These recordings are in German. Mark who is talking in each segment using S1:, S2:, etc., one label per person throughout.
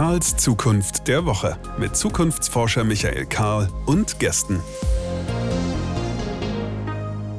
S1: Karls Zukunft der Woche mit Zukunftsforscher Michael Karl und Gästen.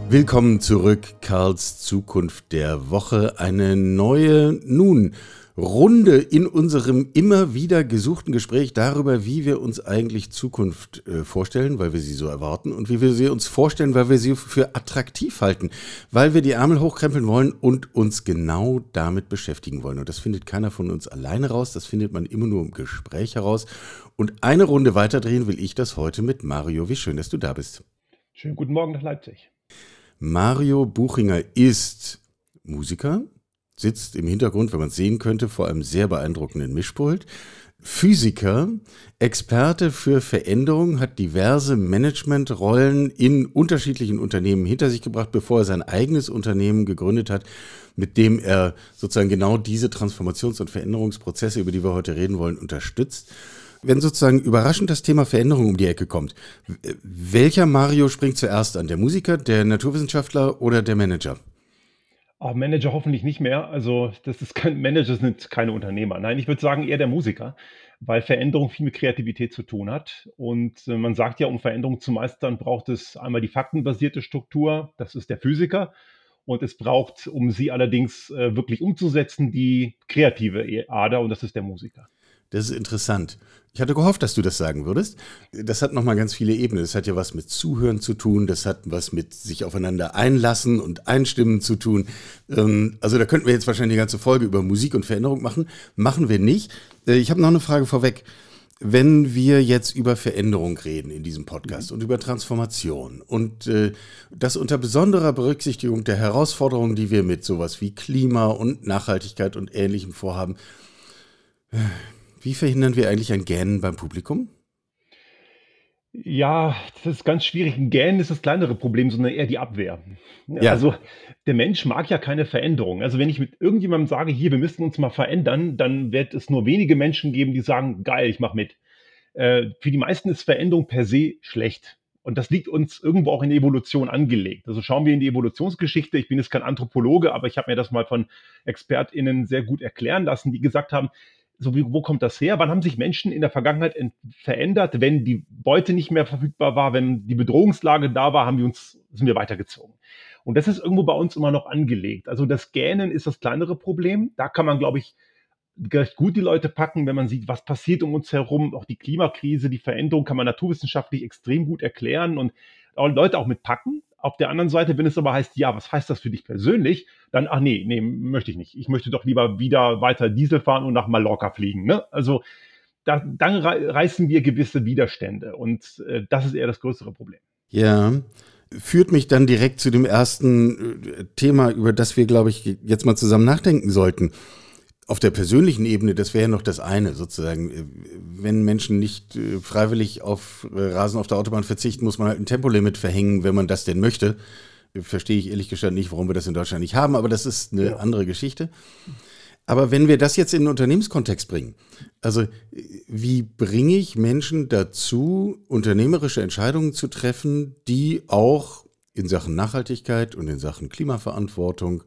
S2: Willkommen zurück, Karls Zukunft der Woche. Eine neue, nun, Runde in unserem immer wieder gesuchten Gespräch darüber, wie wir uns eigentlich Zukunft äh, vorstellen, weil wir sie so erwarten und wie wir sie uns vorstellen, weil wir sie für attraktiv halten, weil wir die Ärmel hochkrempeln wollen und uns genau damit beschäftigen wollen. Und das findet keiner von uns alleine raus, das findet man immer nur im Gespräch heraus. Und eine Runde weiterdrehen will ich das heute mit Mario. Wie schön, dass du da bist.
S3: Schönen guten Morgen nach Leipzig.
S2: Mario Buchinger ist Musiker, sitzt im Hintergrund, wenn man es sehen könnte, vor einem sehr beeindruckenden Mischpult. Physiker, Experte für Veränderung, hat diverse Managementrollen in unterschiedlichen Unternehmen hinter sich gebracht, bevor er sein eigenes Unternehmen gegründet hat, mit dem er sozusagen genau diese Transformations- und Veränderungsprozesse, über die wir heute reden wollen, unterstützt. Wenn sozusagen überraschend das Thema Veränderung um die Ecke kommt, welcher Mario springt zuerst an? Der Musiker, der Naturwissenschaftler oder der Manager?
S3: Oh, Manager hoffentlich nicht mehr. Also, das ist kein Manager sind keine Unternehmer. Nein, ich würde sagen eher der Musiker, weil Veränderung viel mit Kreativität zu tun hat. Und äh, man sagt ja, um Veränderung zu meistern, braucht es einmal die faktenbasierte Struktur, das ist der Physiker. Und es braucht, um sie allerdings äh, wirklich umzusetzen, die kreative Ader und das ist der Musiker.
S2: Das ist interessant. Ich hatte gehofft, dass du das sagen würdest. Das hat nochmal ganz viele Ebenen. Das hat ja was mit Zuhören zu tun, das hat was mit sich aufeinander einlassen und einstimmen zu tun. Ähm, also da könnten wir jetzt wahrscheinlich die ganze Folge über Musik und Veränderung machen. Machen wir nicht. Äh, ich habe noch eine Frage vorweg. Wenn wir jetzt über Veränderung reden in diesem Podcast mhm. und über Transformation und äh, das unter besonderer Berücksichtigung der Herausforderungen, die wir mit sowas wie Klima und Nachhaltigkeit und Ähnlichem vorhaben, äh, wie verhindern wir eigentlich ein Gähnen beim Publikum?
S3: Ja, das ist ganz schwierig. Ein Gähnen ist das kleinere Problem, sondern eher die Abwehr. Ja. Also der Mensch mag ja keine Veränderung. Also wenn ich mit irgendjemandem sage, hier, wir müssen uns mal verändern, dann wird es nur wenige Menschen geben, die sagen, geil, ich mach mit. Äh, für die meisten ist Veränderung per se schlecht. Und das liegt uns irgendwo auch in der Evolution angelegt. Also schauen wir in die Evolutionsgeschichte. Ich bin jetzt kein Anthropologe, aber ich habe mir das mal von ExpertInnen sehr gut erklären lassen, die gesagt haben, so wie, wo kommt das her? Wann haben sich Menschen in der Vergangenheit verändert, wenn die Beute nicht mehr verfügbar war, wenn die Bedrohungslage da war, haben wir uns, sind wir weitergezogen. Und das ist irgendwo bei uns immer noch angelegt. Also das Gähnen ist das kleinere Problem. Da kann man, glaube ich, recht gut die Leute packen, wenn man sieht, was passiert um uns herum. Auch die Klimakrise, die Veränderung kann man naturwissenschaftlich extrem gut erklären und Leute auch mit packen. Auf der anderen Seite, wenn es aber heißt, ja, was heißt das für dich persönlich, dann, ach nee, nee, möchte ich nicht. Ich möchte doch lieber wieder weiter Diesel fahren und nach Mallorca fliegen. Ne? Also da, dann reißen wir gewisse Widerstände und äh, das ist eher das größere Problem.
S2: Ja, führt mich dann direkt zu dem ersten äh, Thema, über das wir, glaube ich, jetzt mal zusammen nachdenken sollten auf der persönlichen Ebene, das wäre ja noch das eine, sozusagen. Wenn Menschen nicht äh, freiwillig auf äh, Rasen auf der Autobahn verzichten, muss man halt ein Tempolimit verhängen, wenn man das denn möchte. Verstehe ich ehrlich gesagt nicht, warum wir das in Deutschland nicht haben, aber das ist eine ja. andere Geschichte. Aber wenn wir das jetzt in den Unternehmenskontext bringen, also wie bringe ich Menschen dazu, unternehmerische Entscheidungen zu treffen, die auch in Sachen Nachhaltigkeit und in Sachen Klimaverantwortung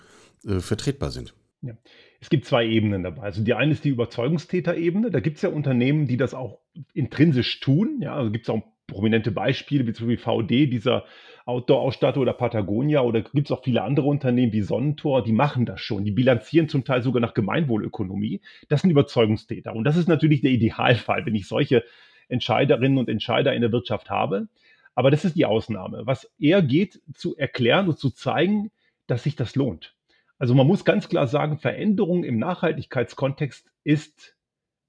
S2: äh, vertretbar sind?
S3: Ja. Es gibt zwei Ebenen dabei. Also die eine ist die Überzeugungstäterebene. Da gibt es ja Unternehmen, die das auch intrinsisch tun. Ja, also gibt es auch prominente Beispiele, wie VD, dieser Outdoor-Ausstatter oder Patagonia oder gibt es auch viele andere Unternehmen wie Sonnentor, die machen das schon. Die bilanzieren zum Teil sogar nach Gemeinwohlökonomie. Das sind Überzeugungstäter. Und das ist natürlich der Idealfall, wenn ich solche Entscheiderinnen und Entscheider in der Wirtschaft habe. Aber das ist die Ausnahme. Was eher geht, zu erklären und zu zeigen, dass sich das lohnt. Also man muss ganz klar sagen, Veränderung im Nachhaltigkeitskontext ist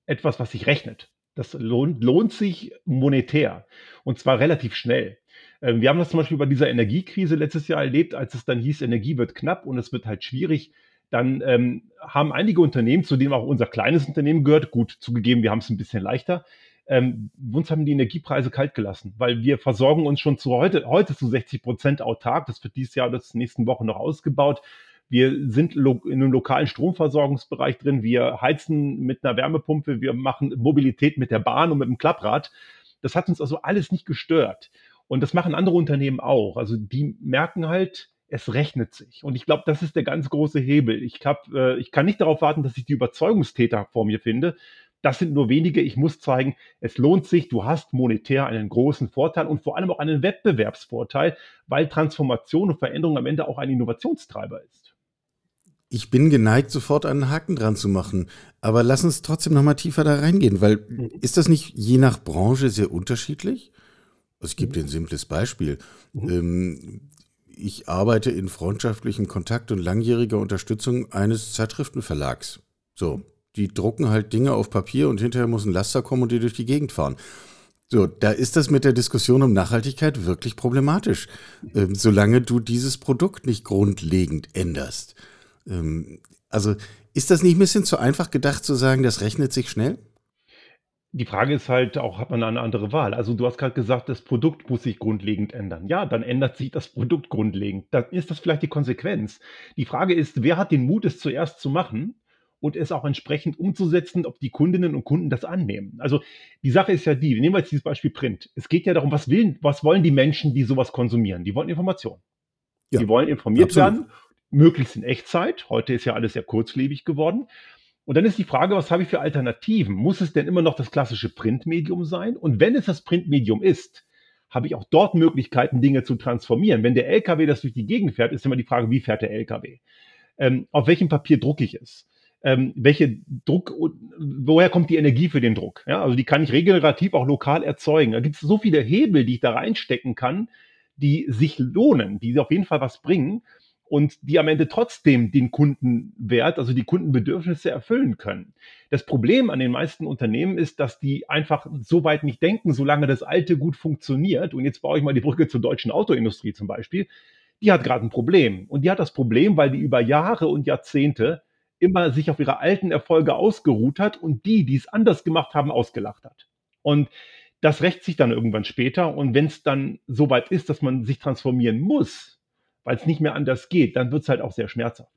S3: etwas, was sich rechnet. Das lohnt, lohnt sich monetär und zwar relativ schnell. Ähm, wir haben das zum Beispiel bei dieser Energiekrise letztes Jahr erlebt, als es dann hieß, Energie wird knapp und es wird halt schwierig. Dann ähm, haben einige Unternehmen, zu denen auch unser kleines Unternehmen gehört, gut zugegeben, wir haben es ein bisschen leichter, ähm, uns haben die Energiepreise kalt gelassen, weil wir versorgen uns schon zu heute, heute zu 60 Prozent autark. Das wird dieses Jahr, das nächsten Woche noch ausgebaut. Wir sind in einem lokalen Stromversorgungsbereich drin. Wir heizen mit einer Wärmepumpe. Wir machen Mobilität mit der Bahn und mit dem Klapprad. Das hat uns also alles nicht gestört. Und das machen andere Unternehmen auch. Also die merken halt, es rechnet sich. Und ich glaube, das ist der ganz große Hebel. Ich, hab, äh, ich kann nicht darauf warten, dass ich die Überzeugungstäter vor mir finde. Das sind nur wenige. Ich muss zeigen, es lohnt sich. Du hast monetär einen großen Vorteil und vor allem auch einen Wettbewerbsvorteil, weil Transformation und Veränderung am Ende auch ein Innovationstreiber ist.
S2: Ich bin geneigt, sofort einen Haken dran zu machen. Aber lass uns trotzdem noch mal tiefer da reingehen, weil mhm. ist das nicht je nach Branche sehr unterschiedlich? Also ich gebe dir ein simples Beispiel. Mhm. Ähm, ich arbeite in freundschaftlichem Kontakt und langjähriger Unterstützung eines Zeitschriftenverlags. So, die drucken halt Dinge auf Papier und hinterher muss ein Laster kommen und die durch die Gegend fahren. So, da ist das mit der Diskussion um Nachhaltigkeit wirklich problematisch, ähm, solange du dieses Produkt nicht grundlegend änderst. Ähm, also ist das nicht ein bisschen zu einfach gedacht zu sagen, das rechnet sich schnell?
S3: Die Frage ist halt auch, hat man eine andere Wahl? Also du hast gerade gesagt, das Produkt muss sich grundlegend ändern. Ja, dann ändert sich das Produkt grundlegend. Dann ist das vielleicht die Konsequenz. Die Frage ist, wer hat den Mut, es zuerst zu machen und es auch entsprechend umzusetzen, ob die Kundinnen und Kunden das annehmen. Also die Sache ist ja die, wir nehmen jetzt dieses Beispiel Print. Es geht ja darum, was, will, was wollen die Menschen, die sowas konsumieren? Die wollen Informationen. Ja, die wollen informiert absolut. werden, möglichst in Echtzeit. Heute ist ja alles sehr kurzlebig geworden. Und dann ist die Frage, was habe ich für Alternativen? Muss es denn immer noch das klassische Printmedium sein? Und wenn es das Printmedium ist, habe ich auch dort Möglichkeiten, Dinge zu transformieren. Wenn der LKW das durch die Gegend fährt, ist immer die Frage, wie fährt der LKW? Ähm, auf welchem Papier drucke ich es? Ähm, welche Druck, woher kommt die Energie für den Druck? Ja, also die kann ich regenerativ auch lokal erzeugen. Da gibt es so viele Hebel, die ich da reinstecken kann, die sich lohnen, die auf jeden Fall was bringen und die am Ende trotzdem den Kundenwert, also die Kundenbedürfnisse erfüllen können. Das Problem an den meisten Unternehmen ist, dass die einfach so weit nicht denken, solange das Alte gut funktioniert. Und jetzt baue ich mal die Brücke zur deutschen Autoindustrie zum Beispiel. Die hat gerade ein Problem. Und die hat das Problem, weil die über Jahre und Jahrzehnte immer sich auf ihre alten Erfolge ausgeruht hat und die, die es anders gemacht haben, ausgelacht hat. Und das rächt sich dann irgendwann später. Und wenn es dann so weit ist, dass man sich transformieren muss, weil es nicht mehr anders geht, dann wird es halt auch sehr schmerzhaft.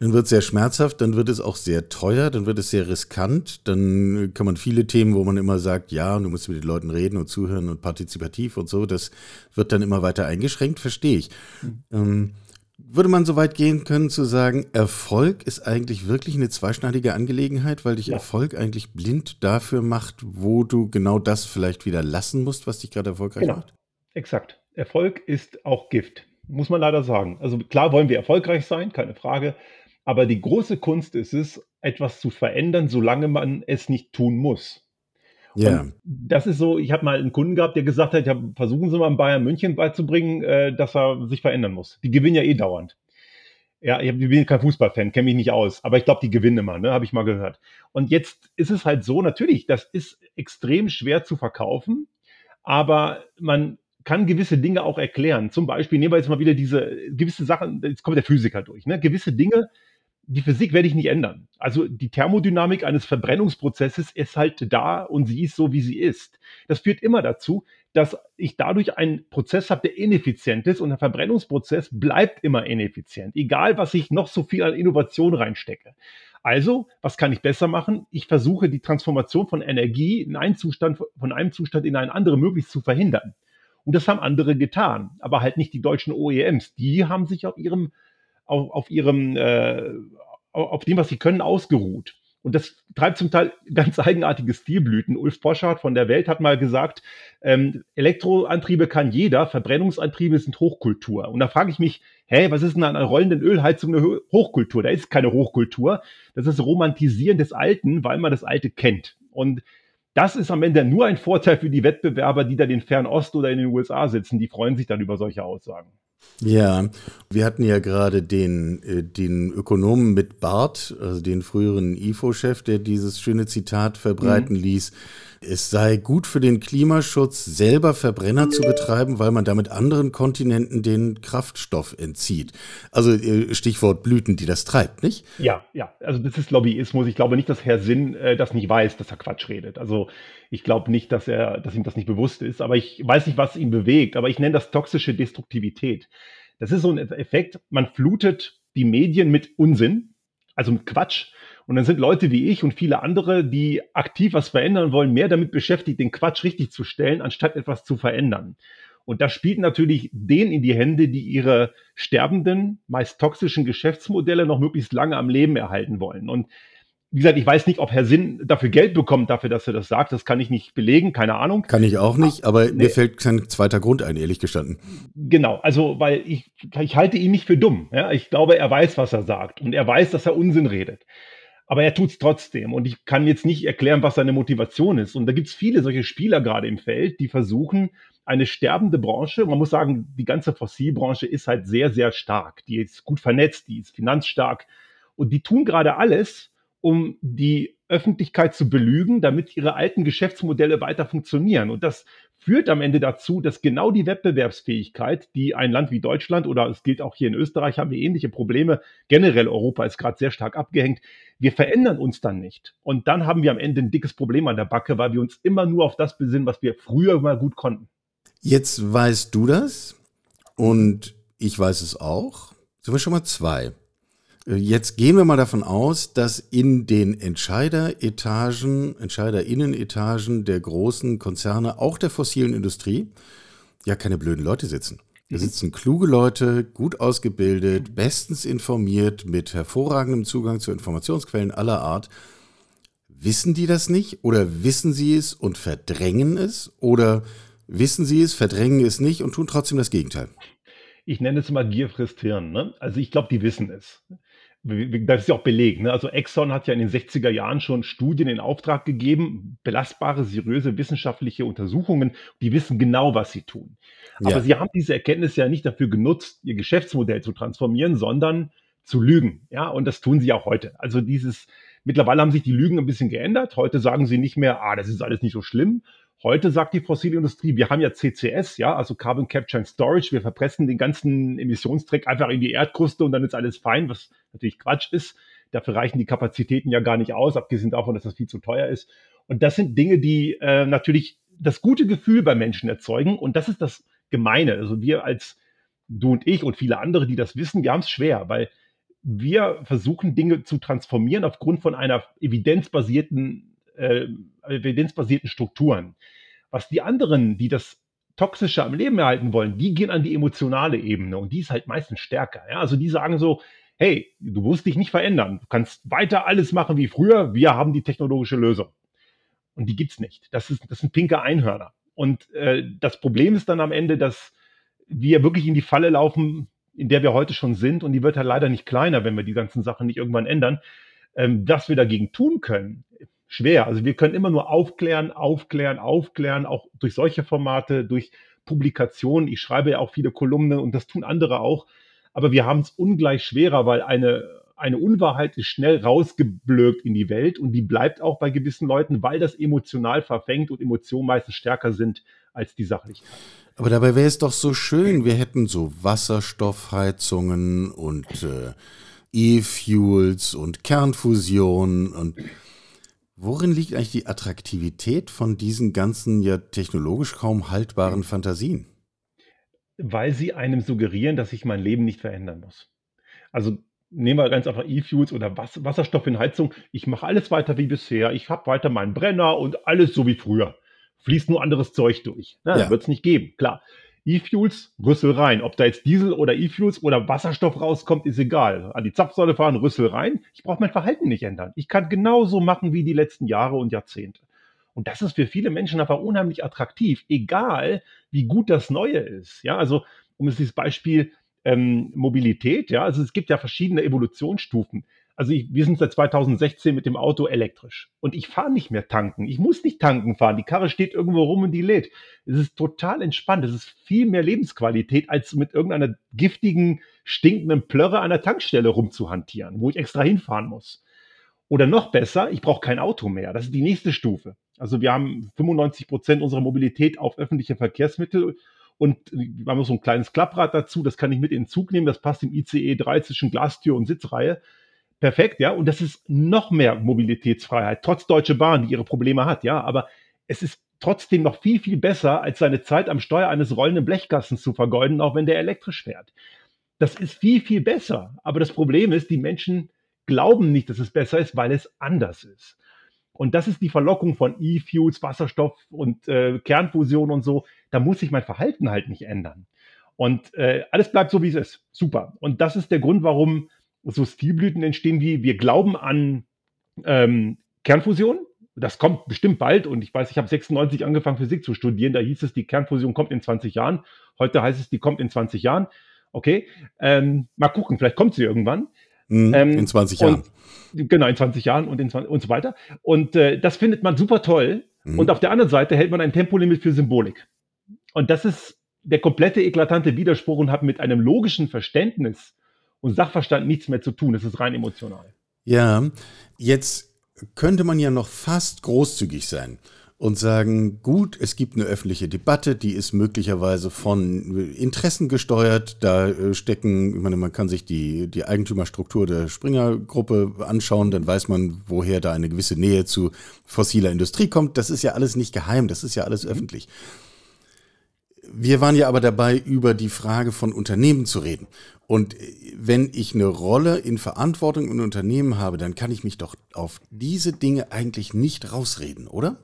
S2: Dann wird es sehr schmerzhaft, dann wird es auch sehr teuer, dann wird es sehr riskant, dann kann man viele Themen, wo man immer sagt, ja, du musst mit den Leuten reden und zuhören und partizipativ und so, das wird dann immer weiter eingeschränkt, verstehe ich. Mhm. Ähm, würde man so weit gehen können zu sagen, Erfolg ist eigentlich wirklich eine zweischneidige Angelegenheit, weil dich ja. Erfolg eigentlich blind dafür macht, wo du genau das vielleicht wieder lassen musst, was dich gerade erfolgreich genau. macht?
S3: Exakt. Erfolg ist auch Gift muss man leider sagen. Also klar wollen wir erfolgreich sein, keine Frage. Aber die große Kunst ist es, etwas zu verändern, solange man es nicht tun muss. Ja. Und das ist so, ich habe mal einen Kunden gehabt, der gesagt hat, ja, versuchen Sie mal in Bayern München beizubringen, äh, dass er sich verändern muss. Die gewinnen ja eh dauernd. Ja, ich bin kein Fußballfan, kenne mich nicht aus, aber ich glaube, die gewinnen immer, ne, habe ich mal gehört. Und jetzt ist es halt so, natürlich, das ist extrem schwer zu verkaufen, aber man kann gewisse Dinge auch erklären. Zum Beispiel nehmen wir jetzt mal wieder diese gewisse Sachen, jetzt kommt der Physiker durch, ne? gewisse Dinge, die Physik werde ich nicht ändern. Also die Thermodynamik eines Verbrennungsprozesses ist halt da und sie ist so, wie sie ist. Das führt immer dazu, dass ich dadurch einen Prozess habe, der ineffizient ist und der Verbrennungsprozess bleibt immer ineffizient, egal was ich noch so viel an Innovation reinstecke. Also, was kann ich besser machen? Ich versuche die Transformation von Energie in einen Zustand, von einem Zustand in einen anderen möglichst zu verhindern. Und das haben andere getan, aber halt nicht die deutschen OEMs. Die haben sich auf ihrem, auf, auf ihrem, äh, auf dem, was sie können, ausgeruht. Und das treibt zum Teil ganz eigenartige Stilblüten. Ulf Poschardt von der Welt hat mal gesagt, ähm, Elektroantriebe kann jeder, Verbrennungsantriebe sind Hochkultur. Und da frage ich mich, hä, was ist denn an einer rollenden Ölheizung eine Hochkultur? Da ist keine Hochkultur. Das ist Romantisieren des Alten, weil man das Alte kennt. Und das ist am Ende nur ein Vorteil für die Wettbewerber, die da in Fernost oder in den USA sitzen. Die freuen sich dann über solche Aussagen.
S2: Ja, wir hatten ja gerade den, äh, den Ökonomen mit Bart, also den früheren IFO-Chef, der dieses schöne Zitat verbreiten mhm. ließ es sei gut für den Klimaschutz, selber Verbrenner zu betreiben, weil man damit anderen Kontinenten den Kraftstoff entzieht. Also äh, Stichwort Blüten, die das treibt, nicht?
S3: Ja, ja. Also das ist Lobbyismus. Ich glaube nicht, dass Herr Sinn äh, das nicht weiß, dass er Quatsch redet. Also ich glaube nicht, dass er, dass ihm das nicht bewusst ist. Aber ich weiß nicht, was ihn bewegt. Aber ich nenne das toxische Destruktivität. Das ist so ein Effekt. Man flutet die Medien mit Unsinn, also mit Quatsch und dann sind Leute wie ich und viele andere, die aktiv was verändern wollen, mehr damit beschäftigt, den Quatsch richtig zu stellen, anstatt etwas zu verändern. Und das spielt natürlich denen in die Hände, die ihre sterbenden, meist toxischen Geschäftsmodelle noch möglichst lange am Leben erhalten wollen. Und wie gesagt, ich weiß nicht, ob Herr Sinn dafür Geld bekommt, dafür, dass er das sagt. Das kann ich nicht belegen, keine Ahnung.
S2: Kann ich auch nicht, aber nee. mir fällt kein zweiter Grund ein, ehrlich gestanden.
S3: Genau, also weil ich, ich halte ihn nicht für dumm. Ja? Ich glaube, er weiß, was er sagt und er weiß, dass er Unsinn redet. Aber er tut es trotzdem und ich kann jetzt nicht erklären, was seine Motivation ist. Und da gibt es viele solche Spieler gerade im Feld, die versuchen, eine sterbende Branche, man muss sagen, die ganze Fossilbranche ist halt sehr, sehr stark. Die ist gut vernetzt, die ist finanzstark und die tun gerade alles, um die Öffentlichkeit zu belügen, damit ihre alten Geschäftsmodelle weiter funktionieren. Und das führt am Ende dazu, dass genau die Wettbewerbsfähigkeit, die ein Land wie Deutschland oder es gilt auch hier in Österreich, haben wir ähnliche Probleme. Generell Europa ist gerade sehr stark abgehängt. Wir verändern uns dann nicht. Und dann haben wir am Ende ein dickes Problem an der Backe, weil wir uns immer nur auf das besinnen, was wir früher mal gut konnten.
S2: Jetzt weißt du das und ich weiß es auch. Sind wir schon mal zwei. Äh, jetzt gehen wir mal davon aus, dass in den Entscheideretagen, Entscheiderinnenetagen der großen Konzerne, auch der fossilen Industrie, ja keine blöden Leute sitzen. Da mhm. sitzen kluge Leute, gut ausgebildet, bestens informiert, mit hervorragendem Zugang zu Informationsquellen aller Art. Wissen die das nicht oder wissen sie es und verdrängen es oder wissen sie es, verdrängen es nicht und tun trotzdem das Gegenteil?
S3: Ich nenne es mal Gier frisst Hirn. Ne? Also ich glaube, die wissen es das ist ja auch belegt. Ne? Also Exxon hat ja in den 60er Jahren schon Studien in Auftrag gegeben, belastbare, seriöse wissenschaftliche Untersuchungen. Die wissen genau, was sie tun. Aber ja. sie haben diese Erkenntnis ja nicht dafür genutzt, ihr Geschäftsmodell zu transformieren, sondern zu lügen. Ja, und das tun sie auch heute. Also dieses, mittlerweile haben sich die Lügen ein bisschen geändert. Heute sagen sie nicht mehr, ah, das ist alles nicht so schlimm, Heute sagt die Fossilindustrie, wir haben ja CCS, ja, also Carbon Capture and Storage. Wir verpressen den ganzen Emissionsdreck einfach in die Erdkruste und dann ist alles fein, was natürlich Quatsch ist. Dafür reichen die Kapazitäten ja gar nicht aus, abgesehen davon, dass das viel zu teuer ist. Und das sind Dinge, die äh, natürlich das gute Gefühl bei Menschen erzeugen. Und das ist das Gemeine. Also wir als du und ich und viele andere, die das wissen, wir haben es schwer, weil wir versuchen Dinge zu transformieren aufgrund von einer evidenzbasierten äh, evidenzbasierten Strukturen. Was die anderen, die das Toxische am Leben erhalten wollen, die gehen an die emotionale Ebene und die ist halt meistens stärker. Ja? Also die sagen so, hey, du musst dich nicht verändern, du kannst weiter alles machen wie früher, wir haben die technologische Lösung. Und die gibt's nicht. Das, ist, das sind pinke Einhörner. Und äh, das Problem ist dann am Ende, dass wir wirklich in die Falle laufen, in der wir heute schon sind. Und die wird halt leider nicht kleiner, wenn wir die ganzen Sachen nicht irgendwann ändern. Ähm, was wir dagegen tun können, schwer. Also wir können immer nur aufklären, aufklären, aufklären, auch durch solche Formate, durch Publikationen. Ich schreibe ja auch viele Kolumnen und das tun andere auch. Aber wir haben es ungleich schwerer, weil eine, eine Unwahrheit ist schnell rausgeblökt in die Welt und die bleibt auch bei gewissen Leuten, weil das emotional verfängt und Emotionen meistens stärker sind als die Sachlichkeit.
S2: Aber dabei wäre es doch so schön, wir hätten so Wasserstoffheizungen und äh, E-Fuels und Kernfusion und Worin liegt eigentlich die Attraktivität von diesen ganzen ja technologisch kaum haltbaren Fantasien?
S3: Weil sie einem suggerieren, dass ich mein Leben nicht verändern muss. Also nehmen wir ganz einfach E-Fuels oder Wasserstoff in Heizung. Ich mache alles weiter wie bisher. Ich habe weiter meinen Brenner und alles so wie früher. Fließt nur anderes Zeug durch. Na, ja. Wird es nicht geben, klar. E-Fuels, Rüssel rein. Ob da jetzt Diesel oder E-Fuels oder Wasserstoff rauskommt, ist egal. An die Zapfsäule fahren, Rüssel rein. Ich brauche mein Verhalten nicht ändern. Ich kann genauso machen wie die letzten Jahre und Jahrzehnte. Und das ist für viele Menschen einfach unheimlich attraktiv, egal wie gut das Neue ist. Ja, also um es dieses Beispiel ähm, Mobilität, ja, also es gibt ja verschiedene Evolutionsstufen. Also ich, wir sind seit 2016 mit dem Auto elektrisch und ich fahre nicht mehr tanken. Ich muss nicht tanken fahren. Die Karre steht irgendwo rum und die lädt. Es ist total entspannt. Es ist viel mehr Lebensqualität, als mit irgendeiner giftigen, stinkenden Plörre an der Tankstelle rumzuhantieren, wo ich extra hinfahren muss. Oder noch besser, ich brauche kein Auto mehr. Das ist die nächste Stufe. Also wir haben 95 Prozent unserer Mobilität auf öffentliche Verkehrsmittel und wir haben so ein kleines Klapprad dazu. Das kann ich mit in den Zug nehmen. Das passt im ICE 3 zwischen Glastür und Sitzreihe perfekt, ja. Und das ist noch mehr Mobilitätsfreiheit, trotz Deutsche Bahn, die ihre Probleme hat, ja. Aber es ist trotzdem noch viel, viel besser, als seine Zeit am Steuer eines rollenden Blechkastens zu vergeuden, auch wenn der elektrisch fährt. Das ist viel, viel besser. Aber das Problem ist, die Menschen glauben nicht, dass es besser ist, weil es anders ist. Und das ist die Verlockung von E-Fuels, Wasserstoff und äh, Kernfusion und so. Da muss sich mein Verhalten halt nicht ändern. Und äh, alles bleibt so, wie es ist. Super. Und das ist der Grund, warum so Stilblüten entstehen wie wir glauben an Ähm, Kernfusion, das kommt bestimmt bald und ich weiß, ich habe 96 angefangen Physik zu studieren, da hieß es, die Kernfusion kommt in 20 Jahren. Heute heißt es, die kommt in 20 Jahren. Okay, ähm, mal gucken, vielleicht kommt sie irgendwann.
S2: Mhm, ähm, in 20 Jahren.
S3: Und, genau, in 20 Jahren und, in 20, und so weiter. Und äh, das findet man super toll. Mhm. Und auf der anderen Seite hält man ein Tempolimit für Symbolik. Und das ist der komplette eklatante Widerspruch und hat mit einem logischen Verständnis und Sachverstand nichts mehr zu tun. Das ist rein emotional.
S2: Ja, jetzt könnte man ja noch fast großzügig sein und sagen, gut, es gibt eine öffentliche Debatte, die ist möglicherweise von Interessen gesteuert. Da äh, stecken, ich meine, man kann sich die, die Eigentümerstruktur der Springer-Gruppe anschauen, dann weiß man, woher da eine gewisse Nähe zu fossiler Industrie kommt. Das ist ja alles nicht geheim, das ist ja alles öffentlich. Wir waren ja aber dabei, über die Frage von Unternehmen zu reden. Und wenn ich eine Rolle in Verantwortung in Unternehmen habe, dann kann ich mich doch auf diese Dinge eigentlich nicht rausreden, oder?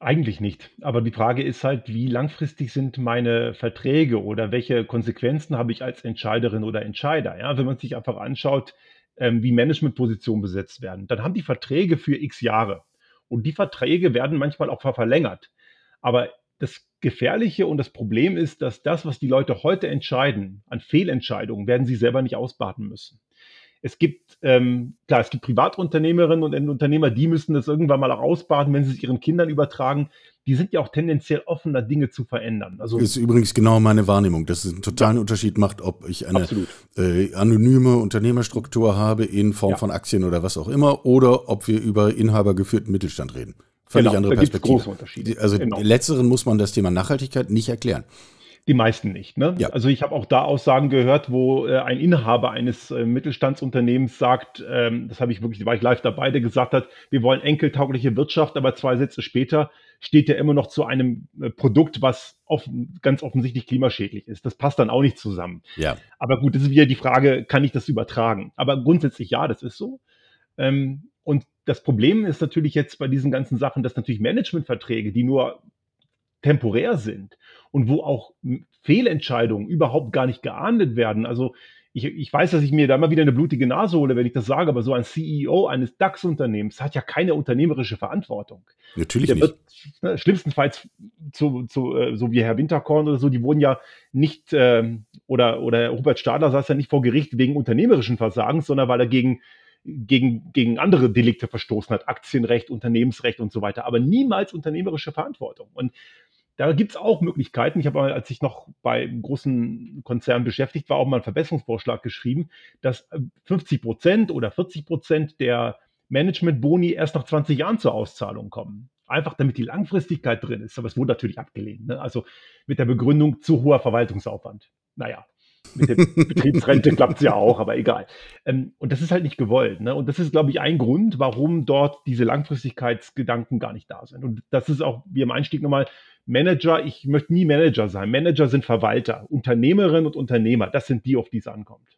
S3: Eigentlich nicht. Aber die Frage ist halt, wie langfristig sind meine Verträge oder welche Konsequenzen habe ich als Entscheiderin oder Entscheider? Ja, wenn man sich einfach anschaut, ähm, wie Managementpositionen besetzt werden, dann haben die Verträge für x Jahre. Und die Verträge werden manchmal auch verlängert. Aber das Gefährliche und das Problem ist, dass das, was die Leute heute entscheiden, an Fehlentscheidungen, werden sie selber nicht ausbaden müssen. Es gibt, ähm, klar, es gibt Privatunternehmerinnen und Unternehmer, die müssen das irgendwann mal auch ausbaden, wenn sie es ihren Kindern übertragen. Die sind ja auch tendenziell offener, Dinge zu verändern.
S2: Also ist übrigens genau meine Wahrnehmung, dass es einen totalen ja. Unterschied macht, ob ich eine äh, anonyme Unternehmerstruktur habe in Form ja. von Aktien oder was auch immer, oder ob wir über inhabergeführten Mittelstand reden. Völlig genau, andere Perspektive. Große Unterschiede. Also genau. letzteren muss man das Thema Nachhaltigkeit nicht erklären.
S3: Die meisten nicht. Ne? Ja. Also ich habe auch da Aussagen gehört, wo äh, ein Inhaber eines äh, Mittelstandsunternehmens sagt, ähm, das habe ich wirklich, da war ich live dabei, der gesagt hat, wir wollen enkeltaugliche Wirtschaft, aber zwei Sätze später steht er immer noch zu einem äh, Produkt, was offen, ganz offensichtlich klimaschädlich ist. Das passt dann auch nicht zusammen.
S2: Ja.
S3: Aber gut, das ist wieder die Frage, kann ich das übertragen? Aber grundsätzlich ja, das ist so. Ähm, und das Problem ist natürlich jetzt bei diesen ganzen Sachen, dass natürlich Managementverträge, die nur temporär sind und wo auch Fehlentscheidungen überhaupt gar nicht geahndet werden. Also ich, ich weiß, dass ich mir da immer wieder eine blutige Nase hole, wenn ich das sage, aber so ein CEO eines DAX-Unternehmens hat ja keine unternehmerische Verantwortung.
S2: Natürlich Der nicht. Wird,
S3: ne, schlimmstenfalls zu, zu, äh, so wie Herr Winterkorn oder so, die wurden ja nicht, äh, oder, oder Robert Stadler saß ja nicht vor Gericht wegen unternehmerischen Versagens, sondern weil er gegen gegen, gegen andere Delikte verstoßen hat, Aktienrecht, Unternehmensrecht und so weiter, aber niemals unternehmerische Verantwortung. Und da gibt es auch Möglichkeiten. Ich habe mal, als ich noch bei einem großen Konzern beschäftigt war, auch mal einen Verbesserungsvorschlag geschrieben, dass 50 äh, Prozent oder 40 Prozent der Management-Boni erst nach 20 Jahren zur Auszahlung kommen. Einfach damit die Langfristigkeit drin ist. Aber es wurde natürlich abgelehnt. Ne? Also mit der Begründung zu hoher Verwaltungsaufwand. Naja, mit der Betriebsrente klappt es ja auch, aber egal. Ähm, und das ist halt nicht gewollt. Ne? Und das ist, glaube ich, ein Grund, warum dort diese Langfristigkeitsgedanken gar nicht da sind. Und das ist auch, wie im Einstieg nochmal, Manager, ich möchte nie Manager sein. Manager sind Verwalter. Unternehmerinnen und Unternehmer, das sind die, auf die es ankommt.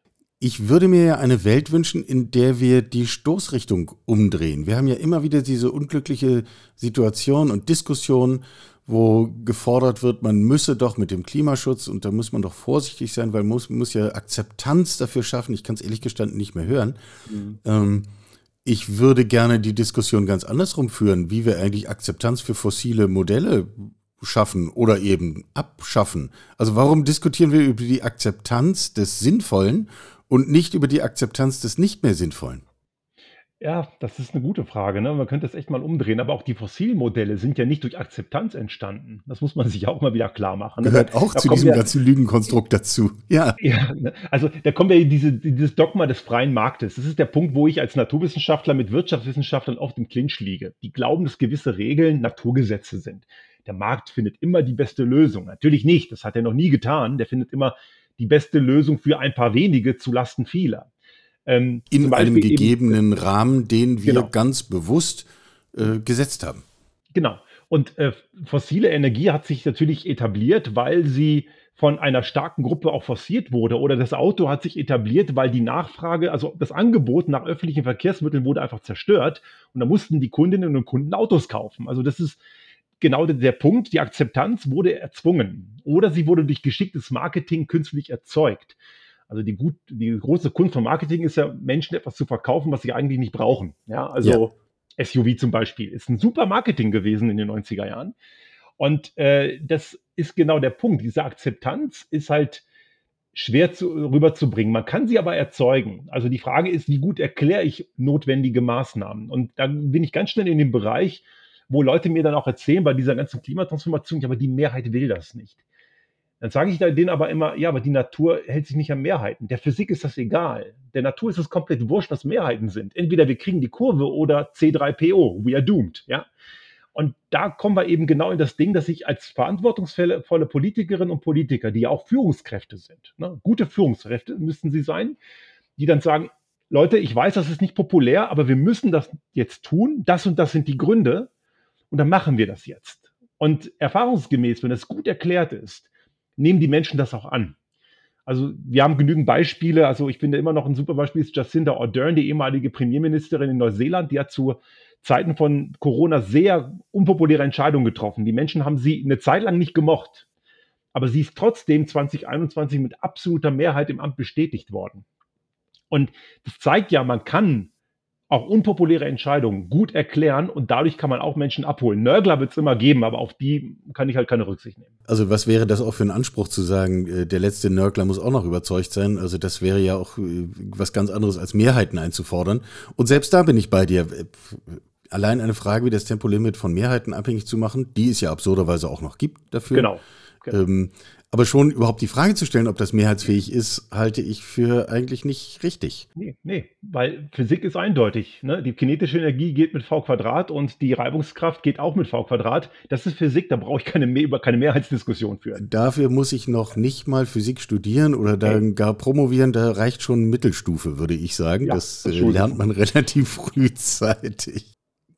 S2: Ich würde mir ja eine Welt wünschen, in der wir die Stoßrichtung umdrehen. Wir haben ja immer wieder diese unglückliche Situation und Diskussion, wo gefordert wird, man müsse doch mit dem Klimaschutz und da muss man doch vorsichtig sein, weil man muss, muss ja Akzeptanz dafür schaffen. Ich kann es ehrlich gestanden nicht mehr hören. Mhm. Ähm, ich würde gerne die Diskussion ganz andersrum führen, wie wir eigentlich Akzeptanz für fossile Modelle schaffen oder eben abschaffen. Also warum diskutieren wir über die Akzeptanz des Sinnvollen und nicht über die Akzeptanz des nicht mehr Sinnvollen?
S3: Ja, das ist eine gute Frage, ne? Man könnte das echt mal umdrehen, aber auch die Fossilmodelle sind ja nicht durch Akzeptanz entstanden. Das muss man sich auch mal wieder klar machen,
S2: ne? Gehört auch Da zu diesem wir ganzen Lügenkonstrukt dazu. Ja.
S3: Ja, ne? Also, da kommen wir in diese dieses Dogma des freien Marktes. Das ist der Punkt, wo ich als Naturwissenschaftler mit Wirtschaftswissenschaftlern oft im Clinch liege. Die glauben, dass gewisse Regeln Naturgesetze sind. Der Markt findet immer die beste Lösung. Natürlich nicht, das hat er noch nie getan. Der findet immer die beste Lösung für ein paar wenige zu Lasten vieler.
S2: Ähm, in einem gegebenen eben, Rahmen, den wir genau. ganz bewusst äh, gesetzt haben.
S3: Genau. Und äh, fossile Energie hat sich natürlich etabliert, weil sie von einer starken Gruppe auch forciert wurde. Oder das Auto hat sich etabliert, weil die Nachfrage, also das Angebot nach öffentlichen Verkehrsmitteln wurde einfach zerstört. Und da mussten die Kundinnen und Kunden Autos kaufen. Also das ist genau der, der Punkt. Die Akzeptanz wurde erzwungen. Oder sie wurde durch geschicktes Marketing künstlich erzeugt. Also die, gut, die große Kunst von Marketing ist ja, Menschen etwas zu verkaufen, was sie eigentlich nicht brauchen. Ja, also ja. SUV zum Beispiel ist ein super Marketing gewesen in den 90er Jahren. Und äh, das ist genau der Punkt. Diese Akzeptanz ist halt schwer zu, rüberzubringen. Man kann sie aber erzeugen. Also die Frage ist, wie gut erkläre ich notwendige Maßnahmen? Und da bin ich ganz schnell in dem Bereich, wo Leute mir dann auch erzählen, bei dieser ganzen Klimatransformation, ja, aber die Mehrheit will das nicht. Dann sage ich denen aber immer, ja, aber die Natur hält sich nicht an Mehrheiten. Der Physik ist das egal. Der Natur ist es komplett wurscht, was Mehrheiten sind. Entweder wir kriegen die Kurve oder C3PO. We are doomed. Ja. Und da kommen wir eben genau in das Ding, dass ich als verantwortungsvolle Politikerinnen und Politiker, die ja auch Führungskräfte sind, ne, gute Führungskräfte müssten sie sein, die dann sagen, Leute, ich weiß, das ist nicht populär, aber wir müssen das jetzt tun. Das und das sind die Gründe. Und dann machen wir das jetzt. Und erfahrungsgemäß, wenn es gut erklärt ist, nehmen die Menschen das auch an. Also wir haben genügend Beispiele. Also ich finde immer noch ein super Beispiel ist Jacinda Ardern, die ehemalige Premierministerin in Neuseeland, die hat zu Zeiten von Corona sehr unpopuläre Entscheidungen getroffen. Die Menschen haben sie eine Zeit lang nicht gemocht. Aber sie ist trotzdem 2021 mit absoluter Mehrheit im Amt bestätigt worden. Und das zeigt ja, man kann auch unpopuläre Entscheidungen gut erklären und dadurch kann man auch Menschen abholen. Nörgler wird es immer geben, aber auf die kann ich halt keine Rücksicht nehmen.
S2: Also was wäre das auch für ein Anspruch zu sagen, äh, der letzte Nörgler muss auch noch überzeugt sein? Also das wäre ja auch äh, was ganz anderes als Mehrheiten einzufordern. Und selbst da bin ich bei dir. Äh, allein eine Frage wie das Tempolimit von Mehrheiten abhängig zu machen, die es ja absurderweise auch noch gibt dafür.
S3: Genau.
S2: genau. Ähm, aber schon überhaupt die Frage zu stellen, ob das mehrheitsfähig ist, halte ich für eigentlich nicht richtig.
S3: Nee, nee, weil Physik ist eindeutig. Ne? Die kinetische Energie geht mit V Quadrat und die Reibungskraft geht auch mit V Quadrat. Das ist Physik, da brauche ich keine, über keine Mehrheitsdiskussion führen.
S2: Dafür muss ich noch nicht mal Physik studieren oder dann hey. gar promovieren. Da reicht schon Mittelstufe, würde ich sagen. Ja, das, das äh, lernt man relativ frühzeitig.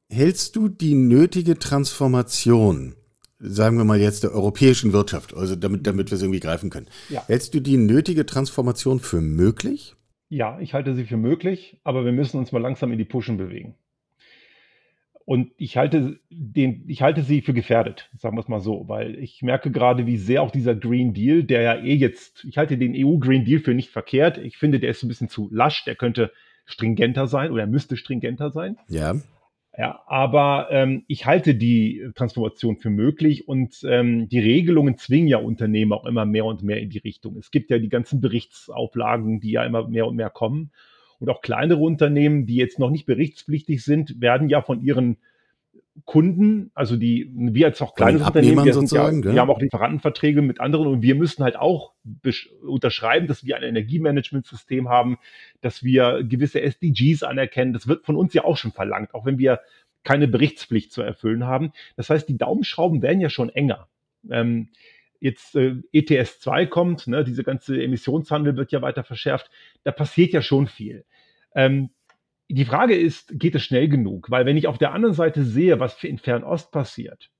S2: Hältst du die nötige Transformation sagen wir mal jetzt der europäischen Wirtschaft, also damit, damit wir es irgendwie greifen können. Ja. Hältst du die nötige Transformation für möglich?
S3: Ja, ich halte sie für möglich, aber wir müssen uns mal langsam in die Pushen bewegen. Und ich halte, den, ich halte sie für gefährdet, sagen wir es mal so, weil ich merke gerade, wie sehr auch dieser Green Deal, der ja eh jetzt, ich halte den EU-Green Deal für nicht verkehrt. Ich finde, der ist ein bisschen zu lasch, der könnte stringenter sein oder müsste stringenter sein.
S2: Ja.
S3: Ja, aber ähm, ich halte die Transformation für möglich und ähm, die Regelungen zwingen ja Unternehmen auch immer mehr und mehr in die Richtung. Es gibt ja die ganzen Berichtsauflagen, die ja immer mehr und mehr kommen. Und auch kleinere Unternehmen, die jetzt noch nicht berichtspflichtig sind, werden ja von ihren Kunden, also die, wir als auch kleines Unternehmen, wir, sind ja, wir haben auch Lieferantenverträge mit anderen und wir müssen halt auch unterschreiben, dass wir ein Energiemanagementsystem haben, dass wir gewisse SDGs anerkennen. Das wird von uns ja auch schon verlangt, auch wenn wir keine Berichtspflicht zu erfüllen haben. Das heißt, die Daumenschrauben werden ja schon enger. Ähm, jetzt äh, ETS 2 kommt, ne, diese ganze Emissionshandel wird ja weiter verschärft. Da passiert ja schon viel. Ähm, die Frage ist, geht es schnell genug? Weil wenn ich auf der anderen Seite sehe, was in Fernost passiert,